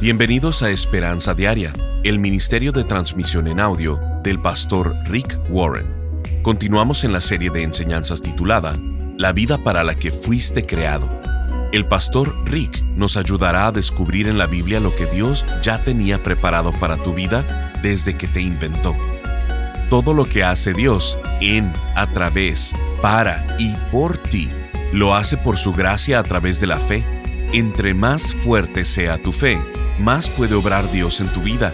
Bienvenidos a Esperanza Diaria, el Ministerio de Transmisión en Audio del pastor Rick Warren. Continuamos en la serie de enseñanzas titulada La vida para la que fuiste creado. El pastor Rick nos ayudará a descubrir en la Biblia lo que Dios ya tenía preparado para tu vida desde que te inventó. Todo lo que hace Dios en, a través, para y por ti, lo hace por su gracia a través de la fe. Entre más fuerte sea tu fe, más puede obrar Dios en tu vida.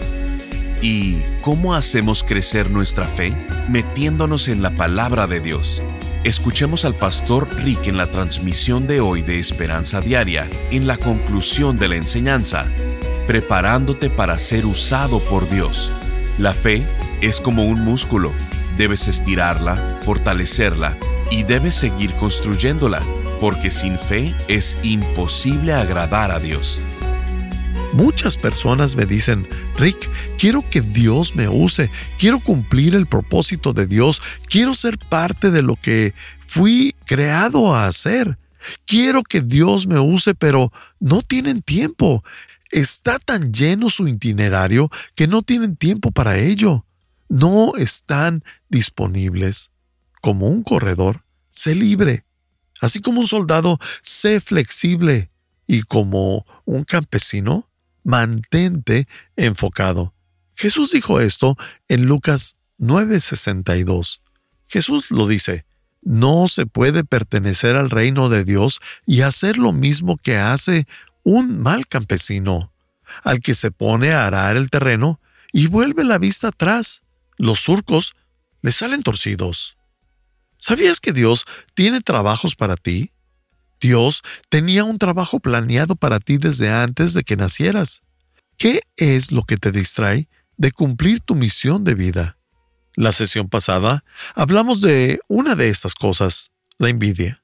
¿Y cómo hacemos crecer nuestra fe? Metiéndonos en la palabra de Dios. Escuchemos al pastor Rick en la transmisión de hoy de Esperanza Diaria, en la conclusión de la enseñanza, preparándote para ser usado por Dios. La fe es como un músculo. Debes estirarla, fortalecerla y debes seguir construyéndola, porque sin fe es imposible agradar a Dios. Muchas personas me dicen, Rick, quiero que Dios me use, quiero cumplir el propósito de Dios, quiero ser parte de lo que fui creado a hacer. Quiero que Dios me use, pero no tienen tiempo. Está tan lleno su itinerario que no tienen tiempo para ello. No están disponibles. Como un corredor, sé libre. Así como un soldado, sé flexible. Y como un campesino, mantente enfocado. Jesús dijo esto en Lucas 9:62. Jesús lo dice, no se puede pertenecer al reino de Dios y hacer lo mismo que hace un mal campesino, al que se pone a arar el terreno y vuelve la vista atrás. Los surcos le salen torcidos. ¿Sabías que Dios tiene trabajos para ti? Dios tenía un trabajo planeado para ti desde antes de que nacieras. ¿Qué es lo que te distrae de cumplir tu misión de vida? La sesión pasada hablamos de una de estas cosas, la envidia.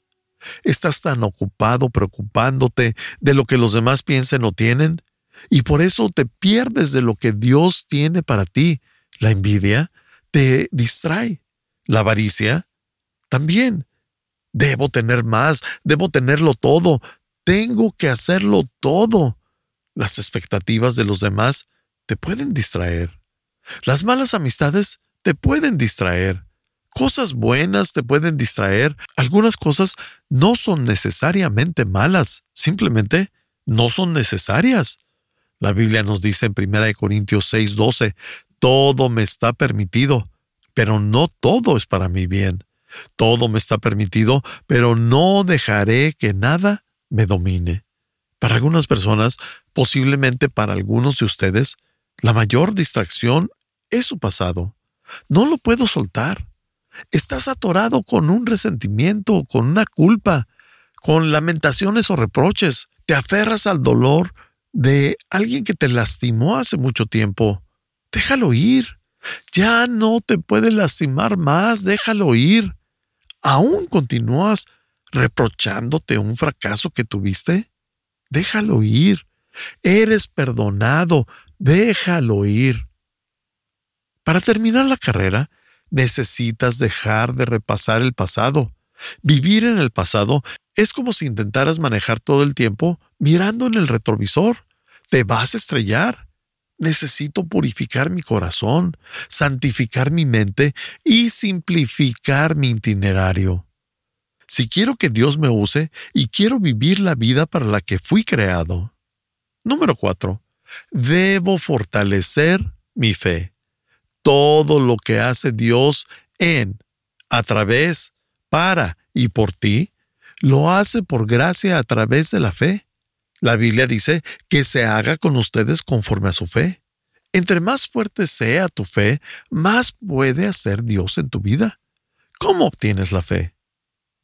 Estás tan ocupado preocupándote de lo que los demás piensen o tienen, y por eso te pierdes de lo que Dios tiene para ti. La envidia te distrae. La avaricia también. Debo tener más, debo tenerlo todo, tengo que hacerlo todo. Las expectativas de los demás te pueden distraer. Las malas amistades te pueden distraer. Cosas buenas te pueden distraer. Algunas cosas no son necesariamente malas, simplemente no son necesarias. La Biblia nos dice en 1 Corintios 6:12, todo me está permitido, pero no todo es para mi bien. Todo me está permitido, pero no dejaré que nada me domine. Para algunas personas, posiblemente para algunos de ustedes, la mayor distracción es su pasado. No lo puedo soltar. Estás atorado con un resentimiento, con una culpa, con lamentaciones o reproches. Te aferras al dolor de alguien que te lastimó hace mucho tiempo. Déjalo ir. Ya no te puede lastimar más, déjalo ir aún continúas reprochándote un fracaso que tuviste? Déjalo ir. Eres perdonado. Déjalo ir. Para terminar la carrera, necesitas dejar de repasar el pasado. Vivir en el pasado es como si intentaras manejar todo el tiempo mirando en el retrovisor. Te vas a estrellar. Necesito purificar mi corazón, santificar mi mente y simplificar mi itinerario. Si quiero que Dios me use y quiero vivir la vida para la que fui creado. Número 4. Debo fortalecer mi fe. Todo lo que hace Dios en, a través, para y por ti, lo hace por gracia a través de la fe. La Biblia dice que se haga con ustedes conforme a su fe. Entre más fuerte sea tu fe, más puede hacer Dios en tu vida. ¿Cómo obtienes la fe?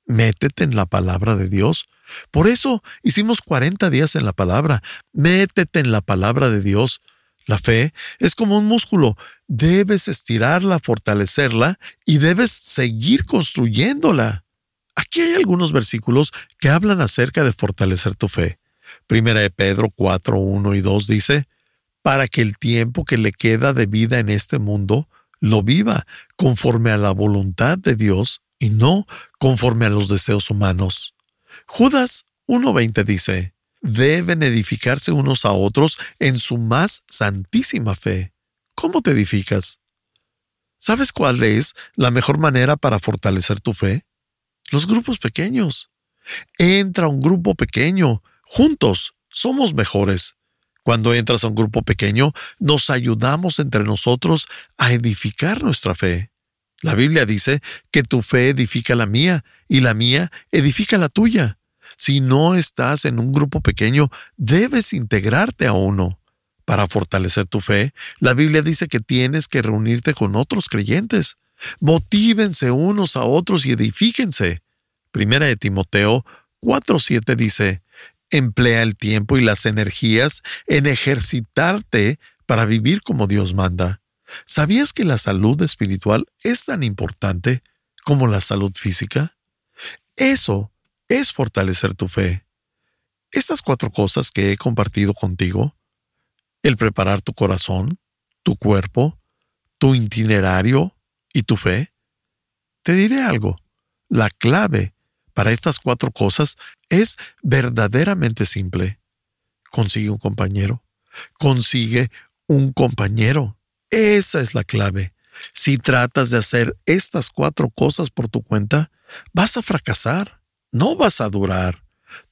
Métete en la palabra de Dios. Por eso hicimos 40 días en la palabra. Métete en la palabra de Dios. La fe es como un músculo. Debes estirarla, fortalecerla y debes seguir construyéndola. Aquí hay algunos versículos que hablan acerca de fortalecer tu fe. Primera de Pedro 4, 1 y 2 dice, para que el tiempo que le queda de vida en este mundo lo viva conforme a la voluntad de Dios y no conforme a los deseos humanos. Judas 1.20 dice, deben edificarse unos a otros en su más santísima fe. ¿Cómo te edificas? ¿Sabes cuál es la mejor manera para fortalecer tu fe? Los grupos pequeños. Entra a un grupo pequeño. Juntos somos mejores. Cuando entras a un grupo pequeño, nos ayudamos entre nosotros a edificar nuestra fe. La Biblia dice que tu fe edifica la mía y la mía edifica la tuya. Si no estás en un grupo pequeño, debes integrarte a uno. Para fortalecer tu fe, la Biblia dice que tienes que reunirte con otros creyentes. Motívense unos a otros y edifíquense. Primera de Timoteo 4:7 dice, emplea el tiempo y las energías en ejercitarte para vivir como Dios manda. ¿Sabías que la salud espiritual es tan importante como la salud física? Eso es fortalecer tu fe. Estas cuatro cosas que he compartido contigo el preparar tu corazón, tu cuerpo, tu itinerario y tu fe? Te diré algo. La clave para estas cuatro cosas es verdaderamente simple. Consigue un compañero. Consigue un compañero. Esa es la clave. Si tratas de hacer estas cuatro cosas por tu cuenta, vas a fracasar. No vas a durar.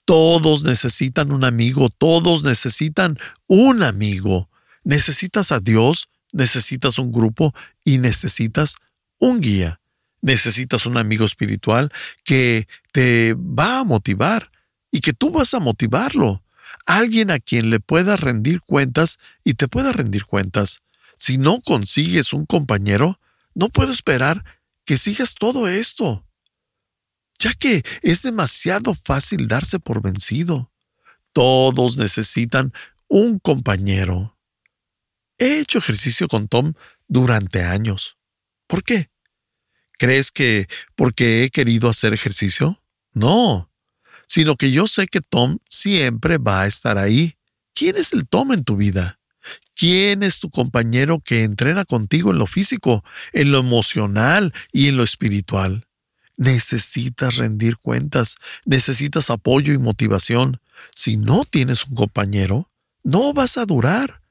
Todos necesitan un amigo, todos necesitan un amigo. Necesitas a Dios, necesitas un grupo y necesitas un guía. Necesitas un amigo espiritual que te va a motivar y que tú vas a motivarlo. Alguien a quien le puedas rendir cuentas y te pueda rendir cuentas. Si no consigues un compañero, no puedo esperar que sigas todo esto ya que es demasiado fácil darse por vencido. Todos necesitan un compañero. He hecho ejercicio con Tom durante años. ¿Por qué? ¿Crees que porque he querido hacer ejercicio? No, sino que yo sé que Tom siempre va a estar ahí. ¿Quién es el Tom en tu vida? ¿Quién es tu compañero que entrena contigo en lo físico, en lo emocional y en lo espiritual? Necesitas rendir cuentas, necesitas apoyo y motivación. Si no tienes un compañero, no vas a durar.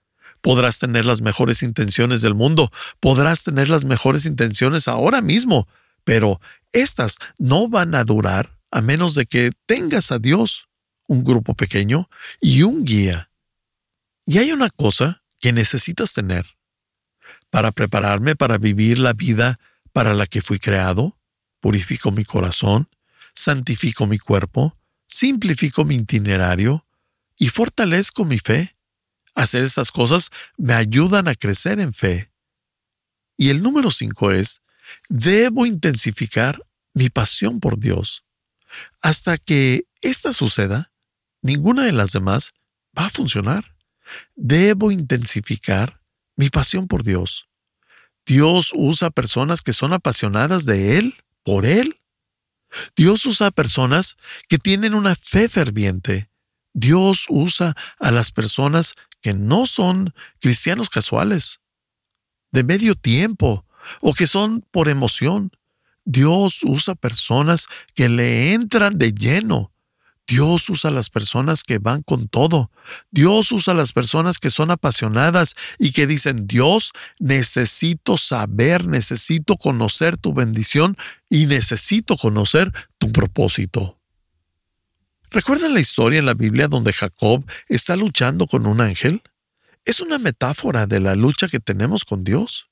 Podrás tener las mejores intenciones del mundo, podrás tener las mejores intenciones ahora mismo, pero estas no van a durar a menos de que tengas a Dios, un grupo pequeño y un guía. Y hay una cosa que necesitas tener. Para prepararme para vivir la vida para la que fui creado, purifico mi corazón, santifico mi cuerpo, simplifico mi itinerario y fortalezco mi fe. Hacer estas cosas me ayudan a crecer en fe. Y el número cinco es, debo intensificar mi pasión por Dios. Hasta que esta suceda, ninguna de las demás va a funcionar. Debo intensificar mi pasión por Dios. Dios usa personas que son apasionadas de Él por Él. Dios usa a personas que tienen una fe ferviente. Dios usa a las personas que no son cristianos casuales, de medio tiempo o que son por emoción. Dios usa personas que le entran de lleno Dios usa las personas que van con todo. Dios usa las personas que son apasionadas y que dicen, Dios, necesito saber, necesito conocer tu bendición y necesito conocer tu propósito. ¿Recuerdan la historia en la Biblia donde Jacob está luchando con un ángel? Es una metáfora de la lucha que tenemos con Dios.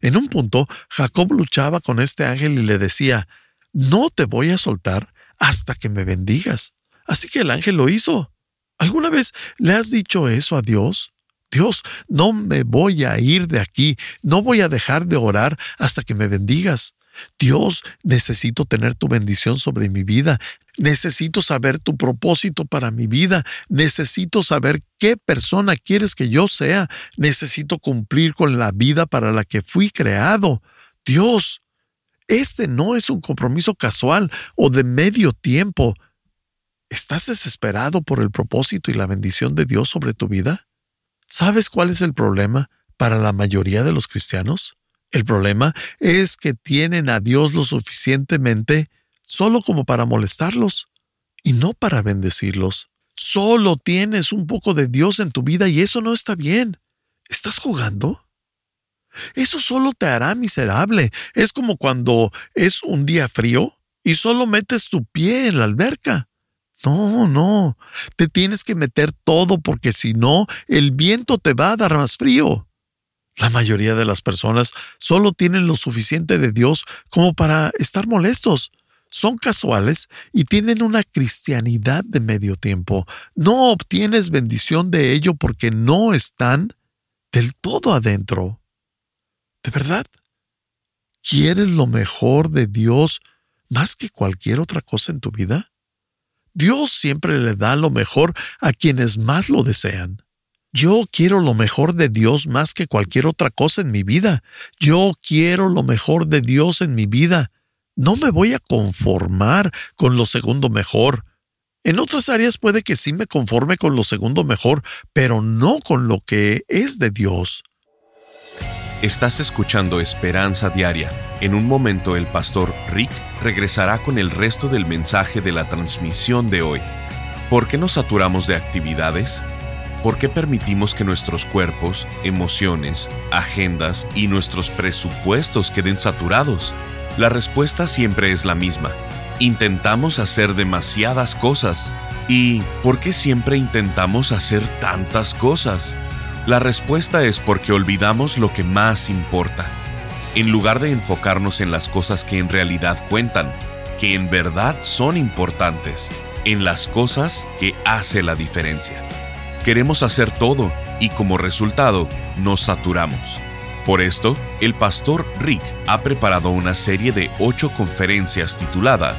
En un punto, Jacob luchaba con este ángel y le decía, no te voy a soltar hasta que me bendigas. Así que el ángel lo hizo. ¿Alguna vez le has dicho eso a Dios? Dios, no me voy a ir de aquí, no voy a dejar de orar hasta que me bendigas. Dios, necesito tener tu bendición sobre mi vida, necesito saber tu propósito para mi vida, necesito saber qué persona quieres que yo sea, necesito cumplir con la vida para la que fui creado. Dios, este no es un compromiso casual o de medio tiempo. ¿Estás desesperado por el propósito y la bendición de Dios sobre tu vida? ¿Sabes cuál es el problema para la mayoría de los cristianos? El problema es que tienen a Dios lo suficientemente solo como para molestarlos y no para bendecirlos. Solo tienes un poco de Dios en tu vida y eso no está bien. ¿Estás jugando? Eso solo te hará miserable. Es como cuando es un día frío y solo metes tu pie en la alberca. No, no, te tienes que meter todo porque si no, el viento te va a dar más frío. La mayoría de las personas solo tienen lo suficiente de Dios como para estar molestos. Son casuales y tienen una cristianidad de medio tiempo. No obtienes bendición de ello porque no están del todo adentro. ¿De verdad? ¿Quieres lo mejor de Dios más que cualquier otra cosa en tu vida? Dios siempre le da lo mejor a quienes más lo desean. Yo quiero lo mejor de Dios más que cualquier otra cosa en mi vida. Yo quiero lo mejor de Dios en mi vida. No me voy a conformar con lo segundo mejor. En otras áreas puede que sí me conforme con lo segundo mejor, pero no con lo que es de Dios. Estás escuchando Esperanza Diaria. En un momento el pastor Rick regresará con el resto del mensaje de la transmisión de hoy. ¿Por qué nos saturamos de actividades? ¿Por qué permitimos que nuestros cuerpos, emociones, agendas y nuestros presupuestos queden saturados? La respuesta siempre es la misma. Intentamos hacer demasiadas cosas. ¿Y por qué siempre intentamos hacer tantas cosas? La respuesta es porque olvidamos lo que más importa. En lugar de enfocarnos en las cosas que en realidad cuentan, que en verdad son importantes, en las cosas que hace la diferencia. Queremos hacer todo y como resultado nos saturamos. Por esto, el pastor Rick ha preparado una serie de ocho conferencias titulada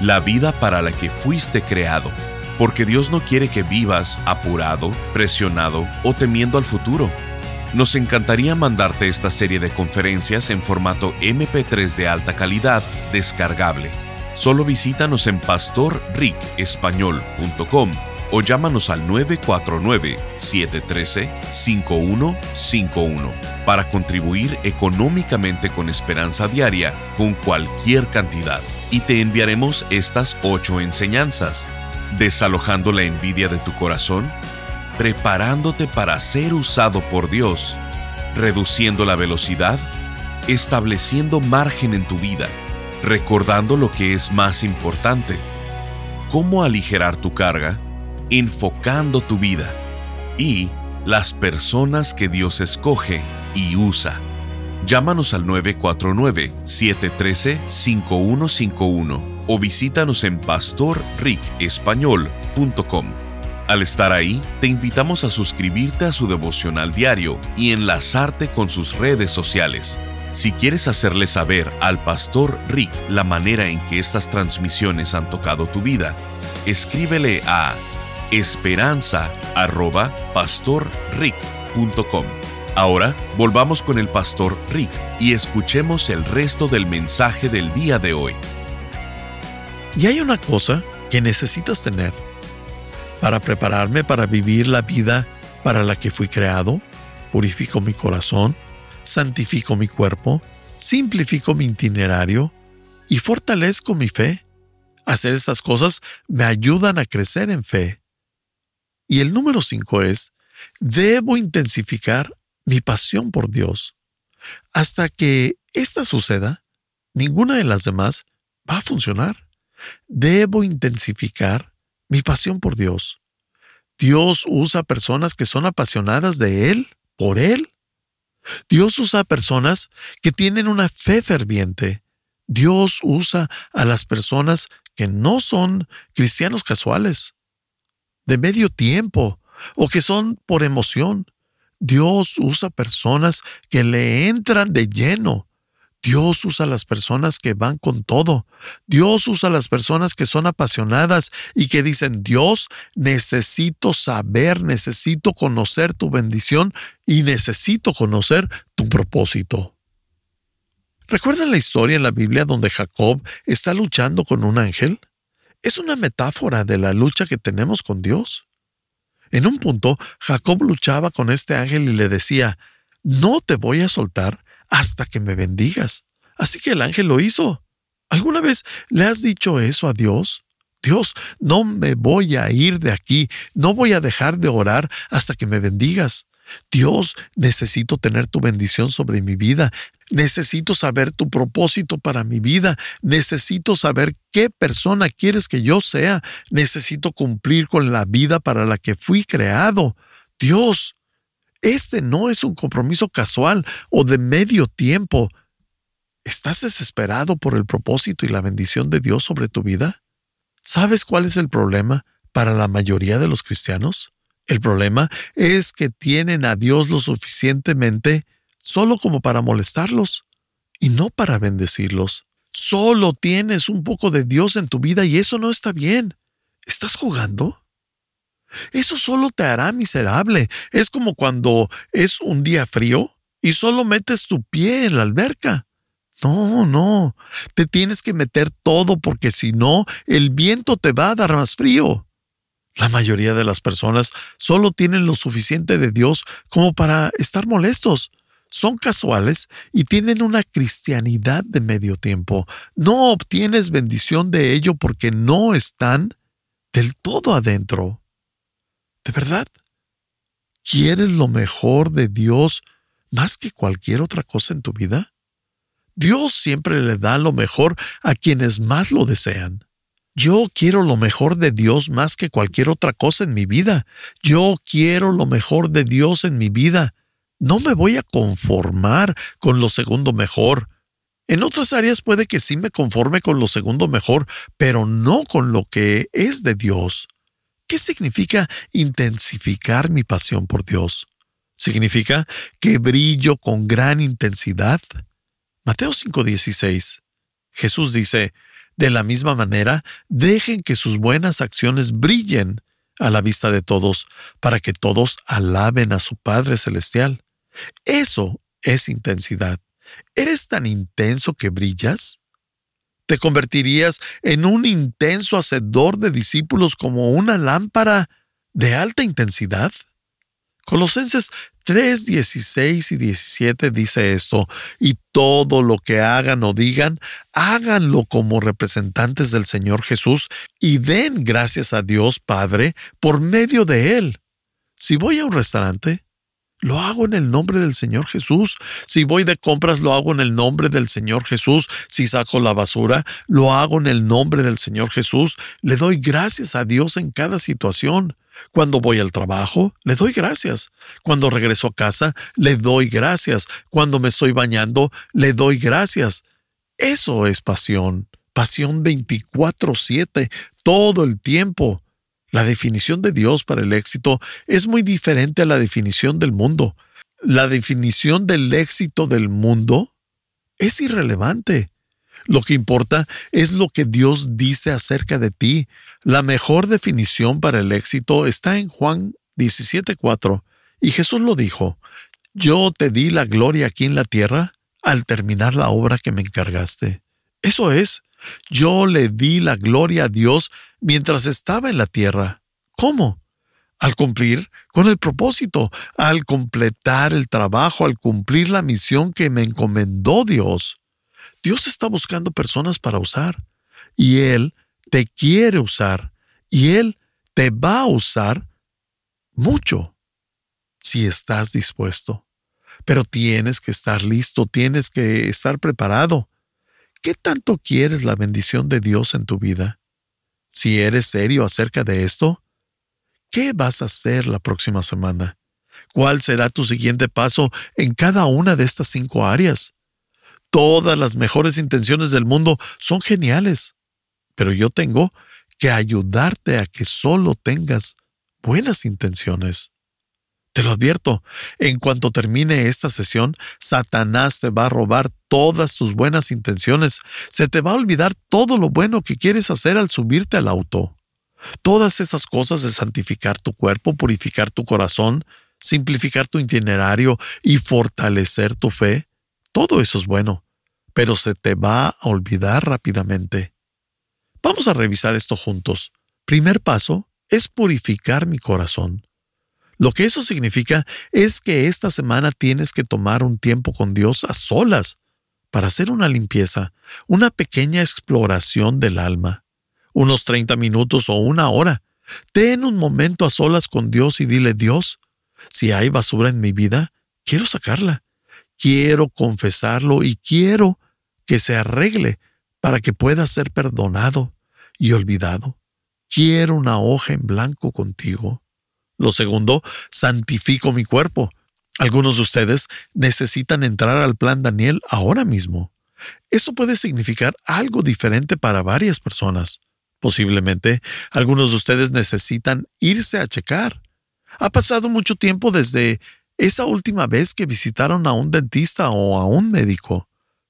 La vida para la que fuiste creado porque Dios no quiere que vivas apurado, presionado o temiendo al futuro. Nos encantaría mandarte esta serie de conferencias en formato MP3 de alta calidad descargable. Solo visítanos en pastorricespañol.com o llámanos al 949-713-5151 para contribuir económicamente con Esperanza Diaria con cualquier cantidad. Y te enviaremos estas ocho enseñanzas desalojando la envidia de tu corazón, preparándote para ser usado por Dios, reduciendo la velocidad, estableciendo margen en tu vida, recordando lo que es más importante, cómo aligerar tu carga, enfocando tu vida y las personas que Dios escoge y usa. Llámanos al 949-713-5151 o visítanos en pastorricespañol.com. Al estar ahí, te invitamos a suscribirte a su devocional diario y enlazarte con sus redes sociales. Si quieres hacerle saber al pastor Rick la manera en que estas transmisiones han tocado tu vida, escríbele a esperanza@pastorrick.com. Ahora volvamos con el pastor Rick y escuchemos el resto del mensaje del día de hoy. Y hay una cosa que necesitas tener para prepararme para vivir la vida para la que fui creado. Purifico mi corazón, santifico mi cuerpo, simplifico mi itinerario y fortalezco mi fe. Hacer estas cosas me ayudan a crecer en fe. Y el número cinco es, debo intensificar mi pasión por Dios. Hasta que esta suceda, ninguna de las demás va a funcionar. Debo intensificar mi pasión por Dios. Dios usa personas que son apasionadas de Él, por Él. Dios usa personas que tienen una fe ferviente. Dios usa a las personas que no son cristianos casuales, de medio tiempo, o que son por emoción. Dios usa personas que le entran de lleno Dios usa las personas que van con todo. Dios usa las personas que son apasionadas y que dicen, Dios, necesito saber, necesito conocer tu bendición y necesito conocer tu propósito. ¿Recuerdan la historia en la Biblia donde Jacob está luchando con un ángel? Es una metáfora de la lucha que tenemos con Dios. En un punto, Jacob luchaba con este ángel y le decía, no te voy a soltar hasta que me bendigas. Así que el ángel lo hizo. ¿Alguna vez le has dicho eso a Dios? Dios, no me voy a ir de aquí, no voy a dejar de orar hasta que me bendigas. Dios, necesito tener tu bendición sobre mi vida. Necesito saber tu propósito para mi vida. Necesito saber qué persona quieres que yo sea. Necesito cumplir con la vida para la que fui creado. Dios, este no es un compromiso casual o de medio tiempo. ¿Estás desesperado por el propósito y la bendición de Dios sobre tu vida? ¿Sabes cuál es el problema para la mayoría de los cristianos? El problema es que tienen a Dios lo suficientemente solo como para molestarlos y no para bendecirlos. Solo tienes un poco de Dios en tu vida y eso no está bien. ¿Estás jugando? Eso solo te hará miserable. Es como cuando es un día frío y solo metes tu pie en la alberca. No, no, te tienes que meter todo porque si no, el viento te va a dar más frío. La mayoría de las personas solo tienen lo suficiente de Dios como para estar molestos. Son casuales y tienen una cristianidad de medio tiempo. No obtienes bendición de ello porque no están del todo adentro. ¿De verdad? ¿Quieres lo mejor de Dios más que cualquier otra cosa en tu vida? Dios siempre le da lo mejor a quienes más lo desean. Yo quiero lo mejor de Dios más que cualquier otra cosa en mi vida. Yo quiero lo mejor de Dios en mi vida. No me voy a conformar con lo segundo mejor. En otras áreas puede que sí me conforme con lo segundo mejor, pero no con lo que es de Dios. ¿Qué significa intensificar mi pasión por Dios? Significa que brillo con gran intensidad. Mateo 5:16. Jesús dice, de la misma manera, dejen que sus buenas acciones brillen a la vista de todos, para que todos alaben a su Padre Celestial. Eso es intensidad. ¿Eres tan intenso que brillas? ¿Te convertirías en un intenso hacedor de discípulos como una lámpara de alta intensidad? Colosenses 3, 16 y 17 dice esto, y todo lo que hagan o digan, háganlo como representantes del Señor Jesús y den gracias a Dios Padre por medio de Él. Si voy a un restaurante, lo hago en el nombre del Señor Jesús. Si voy de compras, lo hago en el nombre del Señor Jesús. Si saco la basura, lo hago en el nombre del Señor Jesús. Le doy gracias a Dios en cada situación. Cuando voy al trabajo, le doy gracias. Cuando regreso a casa, le doy gracias. Cuando me estoy bañando, le doy gracias. Eso es pasión. Pasión 24/7, todo el tiempo. La definición de Dios para el éxito es muy diferente a la definición del mundo. La definición del éxito del mundo es irrelevante. Lo que importa es lo que Dios dice acerca de ti. La mejor definición para el éxito está en Juan 17:4, y Jesús lo dijo, Yo te di la gloria aquí en la tierra al terminar la obra que me encargaste. Eso es, yo le di la gloria a Dios mientras estaba en la tierra. ¿Cómo? Al cumplir con el propósito, al completar el trabajo, al cumplir la misión que me encomendó Dios. Dios está buscando personas para usar y Él te quiere usar y Él te va a usar mucho si estás dispuesto. Pero tienes que estar listo, tienes que estar preparado. ¿Qué tanto quieres la bendición de Dios en tu vida? Si eres serio acerca de esto, ¿qué vas a hacer la próxima semana? ¿Cuál será tu siguiente paso en cada una de estas cinco áreas? Todas las mejores intenciones del mundo son geniales, pero yo tengo que ayudarte a que solo tengas buenas intenciones. Te lo advierto, en cuanto termine esta sesión, Satanás te va a robar todas tus buenas intenciones. Se te va a olvidar todo lo bueno que quieres hacer al subirte al auto. Todas esas cosas de santificar tu cuerpo, purificar tu corazón, simplificar tu itinerario y fortalecer tu fe, todo eso es bueno pero se te va a olvidar rápidamente. Vamos a revisar esto juntos. Primer paso es purificar mi corazón. Lo que eso significa es que esta semana tienes que tomar un tiempo con Dios a solas para hacer una limpieza, una pequeña exploración del alma, unos 30 minutos o una hora. Ten un momento a solas con Dios y dile, Dios, si hay basura en mi vida, quiero sacarla. Quiero confesarlo y quiero que se arregle para que pueda ser perdonado y olvidado. Quiero una hoja en blanco contigo. Lo segundo, santifico mi cuerpo. Algunos de ustedes necesitan entrar al plan Daniel ahora mismo. Esto puede significar algo diferente para varias personas. Posiblemente algunos de ustedes necesitan irse a checar. Ha pasado mucho tiempo desde esa última vez que visitaron a un dentista o a un médico.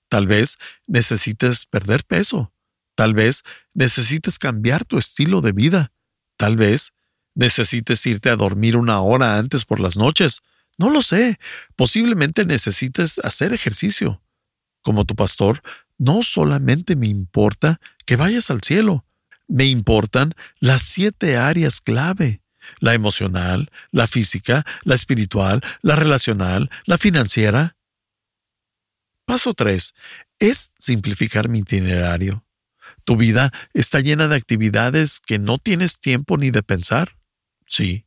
Tal vez necesites perder peso. Tal vez necesites cambiar tu estilo de vida. Tal vez necesites irte a dormir una hora antes por las noches. No lo sé. Posiblemente necesites hacer ejercicio. Como tu pastor, no solamente me importa que vayas al cielo, me importan las siete áreas clave. La emocional, la física, la espiritual, la relacional, la financiera. Paso 3. Es simplificar mi itinerario. ¿Tu vida está llena de actividades que no tienes tiempo ni de pensar? Sí.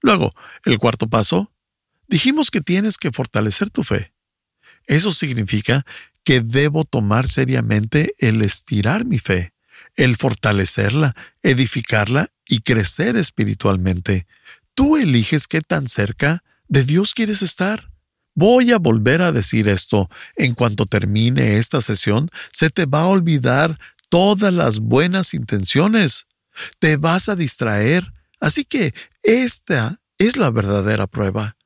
Luego, el cuarto paso. Dijimos que tienes que fortalecer tu fe. Eso significa que debo tomar seriamente el estirar mi fe, el fortalecerla, edificarla y crecer espiritualmente. Tú eliges qué tan cerca de Dios quieres estar. Voy a volver a decir esto. En cuanto termine esta sesión, se te va a olvidar todas las buenas intenciones. Te vas a distraer. Así que esta es la verdadera prueba.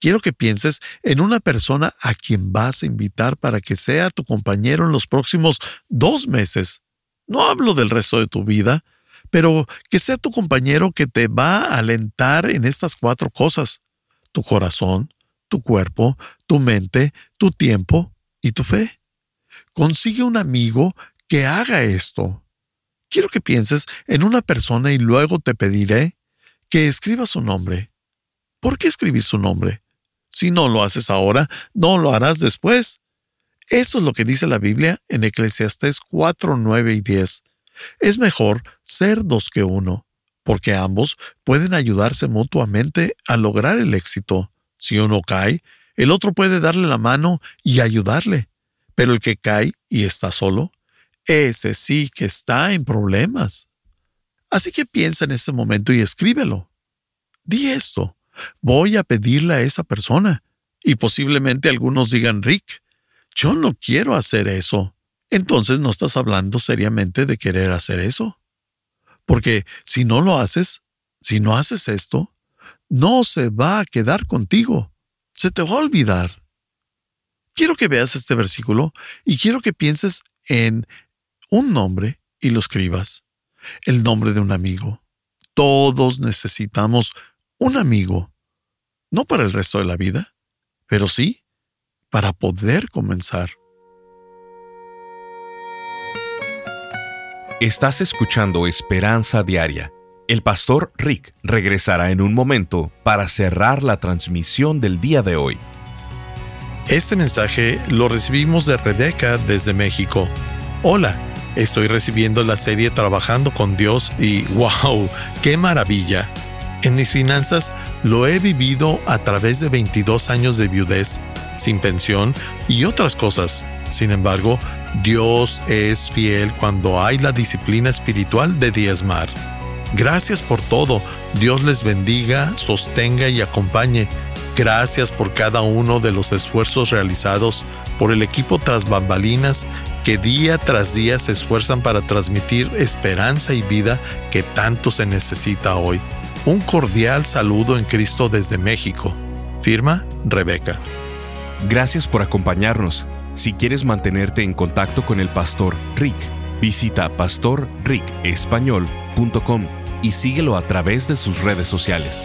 Quiero que pienses en una persona a quien vas a invitar para que sea tu compañero en los próximos dos meses. No hablo del resto de tu vida, pero que sea tu compañero que te va a alentar en estas cuatro cosas. Tu corazón, tu cuerpo, tu mente, tu tiempo y tu fe. Consigue un amigo que haga esto. Quiero que pienses en una persona y luego te pediré que escribas su nombre. ¿Por qué escribir su nombre? Si no lo haces ahora, no lo harás después. Eso es lo que dice la Biblia en Eclesiastés 4, 9 y 10. Es mejor ser dos que uno, porque ambos pueden ayudarse mutuamente a lograr el éxito. Si uno cae, el otro puede darle la mano y ayudarle. Pero el que cae y está solo, ese sí que está en problemas. Así que piensa en ese momento y escríbelo. Di esto. Voy a pedirle a esa persona. Y posiblemente algunos digan, Rick, yo no quiero hacer eso. Entonces no estás hablando seriamente de querer hacer eso. Porque si no lo haces, si no haces esto, no se va a quedar contigo. Se te va a olvidar. Quiero que veas este versículo y quiero que pienses en un nombre y lo escribas. El nombre de un amigo. Todos necesitamos un amigo, no para el resto de la vida, pero sí para poder comenzar. Estás escuchando Esperanza Diaria. El pastor Rick regresará en un momento para cerrar la transmisión del día de hoy. Este mensaje lo recibimos de Rebeca desde México. Hola, estoy recibiendo la serie Trabajando con Dios y wow, qué maravilla. En mis finanzas lo he vivido a través de 22 años de viudez, sin pensión y otras cosas. Sin embargo, Dios es fiel cuando hay la disciplina espiritual de diezmar. Gracias por todo. Dios les bendiga, sostenga y acompañe. Gracias por cada uno de los esfuerzos realizados por el equipo tras bambalinas que día tras día se esfuerzan para transmitir esperanza y vida que tanto se necesita hoy. Un cordial saludo en Cristo desde México. Firma Rebeca. Gracias por acompañarnos. Si quieres mantenerte en contacto con el pastor Rick, visita pastorricespañol.com y síguelo a través de sus redes sociales.